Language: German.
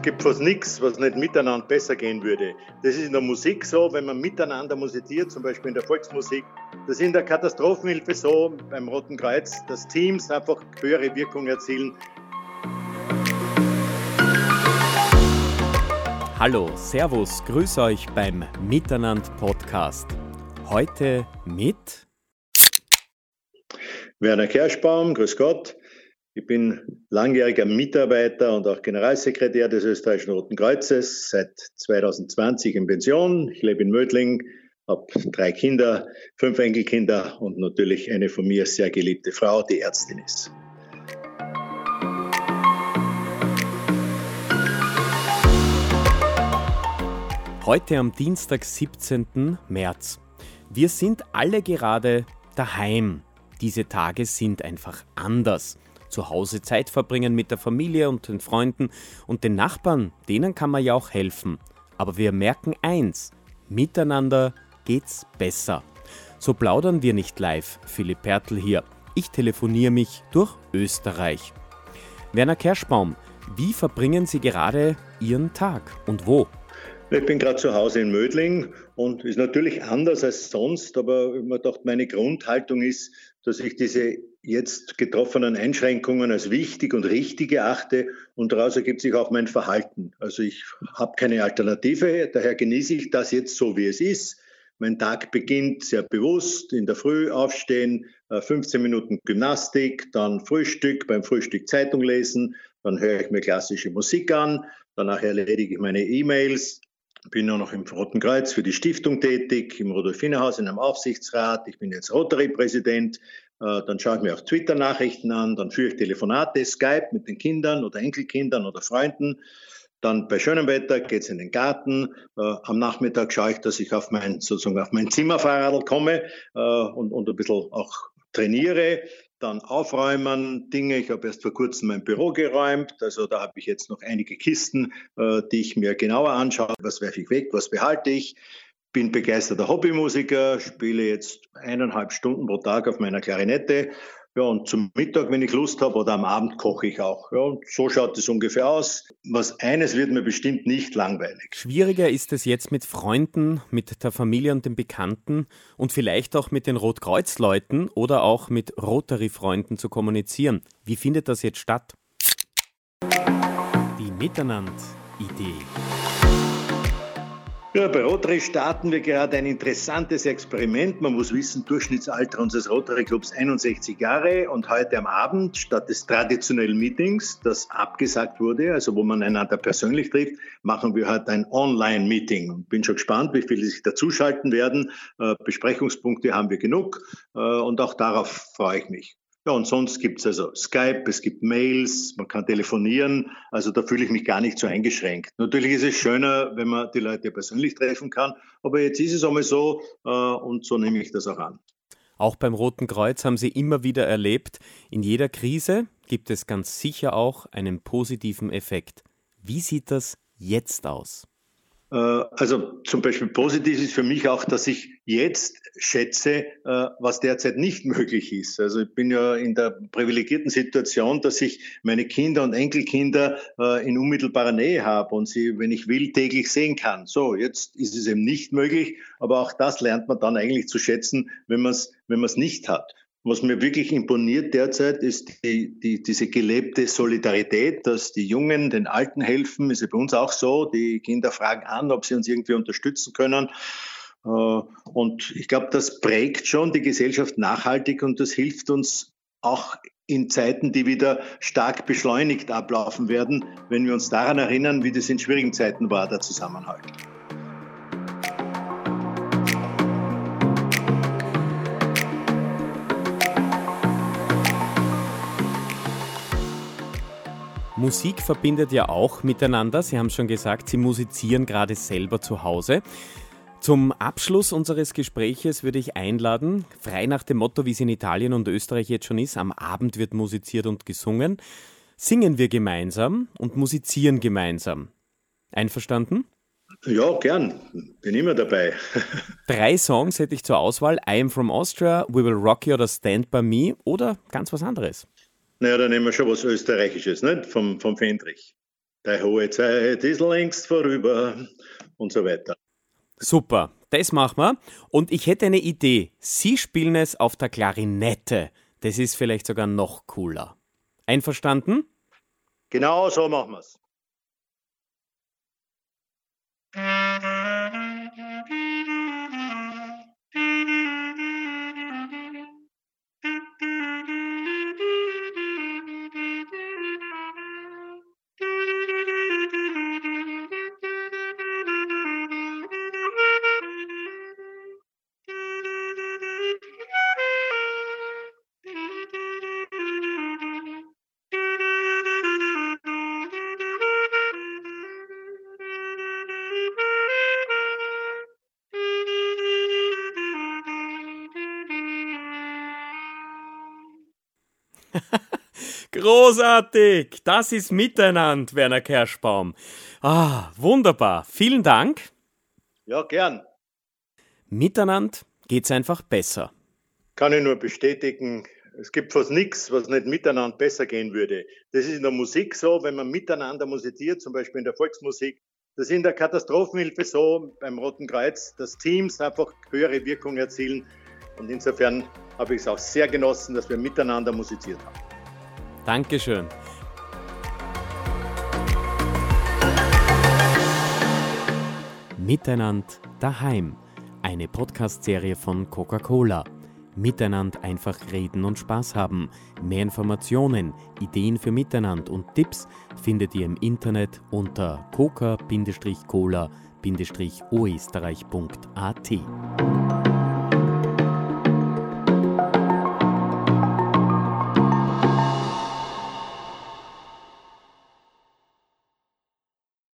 Es gibt fast nichts, was nicht miteinander besser gehen würde. Das ist in der Musik so, wenn man miteinander musiziert, zum Beispiel in der Volksmusik. Das ist in der Katastrophenhilfe so, beim Roten Kreuz, dass Teams einfach höhere Wirkung erzielen. Hallo, Servus, grüß euch beim Miteinander Podcast. Heute mit Werner Kerschbaum, grüß Gott. Ich bin langjähriger Mitarbeiter und auch Generalsekretär des Österreichischen Roten Kreuzes, seit 2020 in Pension. Ich lebe in Mödling, habe drei Kinder, fünf Enkelkinder und natürlich eine von mir sehr geliebte Frau, die Ärztin ist. Heute am Dienstag, 17. März. Wir sind alle gerade daheim. Diese Tage sind einfach anders. Zu Hause Zeit verbringen mit der Familie und den Freunden und den Nachbarn, denen kann man ja auch helfen. Aber wir merken eins, miteinander geht's besser. So plaudern wir nicht live, Philipp Pertl hier. Ich telefoniere mich durch Österreich. Werner Kerschbaum, wie verbringen Sie gerade Ihren Tag und wo? Ich bin gerade zu Hause in Mödling und ist natürlich anders als sonst, aber ich mir gedacht, meine Grundhaltung ist, dass ich diese jetzt getroffenen Einschränkungen als wichtig und richtig erachte und daraus ergibt sich auch mein Verhalten. Also ich habe keine Alternative, daher genieße ich das jetzt so, wie es ist. Mein Tag beginnt sehr bewusst, in der Früh aufstehen, 15 äh, Minuten Gymnastik, dann Frühstück, beim Frühstück Zeitung lesen, dann höre ich mir klassische Musik an, danach erledige ich meine E-Mails, bin nur noch im Roten Kreuz für die Stiftung tätig, im Rudolfinerhaus in einem Aufsichtsrat. Ich bin jetzt Rotary-Präsident. Äh, dann schaue ich mir auch Twitter-Nachrichten an, dann führe ich Telefonate, Skype mit den Kindern oder Enkelkindern oder Freunden. Dann bei schönem Wetter geht es in den Garten. Äh, am Nachmittag schaue ich, dass ich auf mein, sozusagen auf mein Zimmerfahrrad komme äh, und, und ein bisschen auch trainiere dann aufräumen, Dinge. Ich habe erst vor kurzem mein Büro geräumt, also da habe ich jetzt noch einige Kisten, äh, die ich mir genauer anschaue. Was werfe ich weg, was behalte ich? Bin begeisterter Hobbymusiker, spiele jetzt eineinhalb Stunden pro Tag auf meiner Klarinette ja, und zum Mittag, wenn ich Lust habe, oder am Abend koche ich auch. Ja, und so schaut es ungefähr aus. Was eines wird mir bestimmt nicht langweilig. Schwieriger ist es jetzt mit Freunden, mit der Familie und den Bekannten und vielleicht auch mit den Rotkreuzleuten oder auch mit Rotary-Freunden zu kommunizieren. Wie findet das jetzt statt? Die Miteinander-Idee. Ja, bei Rotary starten wir gerade ein interessantes Experiment. Man muss wissen, Durchschnittsalter unseres Rotary Clubs 61 Jahre und heute am Abend statt des traditionellen Meetings, das abgesagt wurde, also wo man einander persönlich trifft, machen wir heute ein Online-Meeting. Bin schon gespannt, wie viele sich dazuschalten werden. Äh, Besprechungspunkte haben wir genug äh, und auch darauf freue ich mich. Ja, und sonst gibt es also Skype, es gibt Mails, man kann telefonieren. Also da fühle ich mich gar nicht so eingeschränkt. Natürlich ist es schöner, wenn man die Leute persönlich treffen kann, aber jetzt ist es einmal so äh, und so nehme ich das auch an. Auch beim Roten Kreuz haben Sie immer wieder erlebt, in jeder Krise gibt es ganz sicher auch einen positiven Effekt. Wie sieht das jetzt aus? Äh, also zum Beispiel positiv ist für mich auch, dass ich jetzt schätze, äh, was derzeit nicht möglich ist. Also ich bin ja in der privilegierten Situation, dass ich meine Kinder und Enkelkinder äh, in unmittelbarer Nähe habe und sie, wenn ich will, täglich sehen kann. So, jetzt ist es eben nicht möglich, aber auch das lernt man dann eigentlich zu schätzen, wenn man es wenn man es nicht hat. Was mir wirklich imponiert derzeit ist die, die, diese gelebte Solidarität, dass die Jungen den Alten helfen. Ist ja bei uns auch so. Die Kinder fragen an, ob sie uns irgendwie unterstützen können. Äh, und ich glaube, das prägt schon die Gesellschaft nachhaltig und das hilft uns auch in Zeiten, die wieder stark beschleunigt ablaufen werden, wenn wir uns daran erinnern, wie das in schwierigen Zeiten war, der Zusammenhalt. Musik verbindet ja auch miteinander. Sie haben schon gesagt, Sie musizieren gerade selber zu Hause. Zum Abschluss unseres Gespräches würde ich einladen, frei nach dem Motto, wie es in Italien und Österreich jetzt schon ist, am Abend wird musiziert und gesungen, singen wir gemeinsam und musizieren gemeinsam. Einverstanden? Ja, gern. Bin immer dabei. Drei Songs hätte ich zur Auswahl. I Am From Austria, We Will Rock You oder Stand By Me oder ganz was anderes. Naja, dann nehmen wir schon was Österreichisches, nicht? Vom, vom Fendrich. Die hohe Zeit ist längst vorüber und so weiter. Super, das machen wir. Und ich hätte eine Idee. Sie spielen es auf der Klarinette. Das ist vielleicht sogar noch cooler. Einverstanden? Genau so machen wir es. Großartig! Das ist Miteinander, Werner Kerschbaum. Ah, wunderbar. Vielen Dank. Ja, gern. Miteinander geht's einfach besser. Kann ich nur bestätigen. Es gibt fast nichts, was nicht miteinander besser gehen würde. Das ist in der Musik so, wenn man miteinander musiziert, zum Beispiel in der Volksmusik. Das ist in der Katastrophenhilfe so, beim Roten Kreuz, dass Teams einfach höhere Wirkung erzielen. Und insofern habe ich es auch sehr genossen, dass wir miteinander musiziert haben. Dankeschön. Miteinander daheim. Eine Podcast-Serie von Coca-Cola. Miteinander einfach reden und Spaß haben. Mehr Informationen, Ideen für Miteinander und Tipps findet ihr im Internet unter coca-cola-oesterreich.at.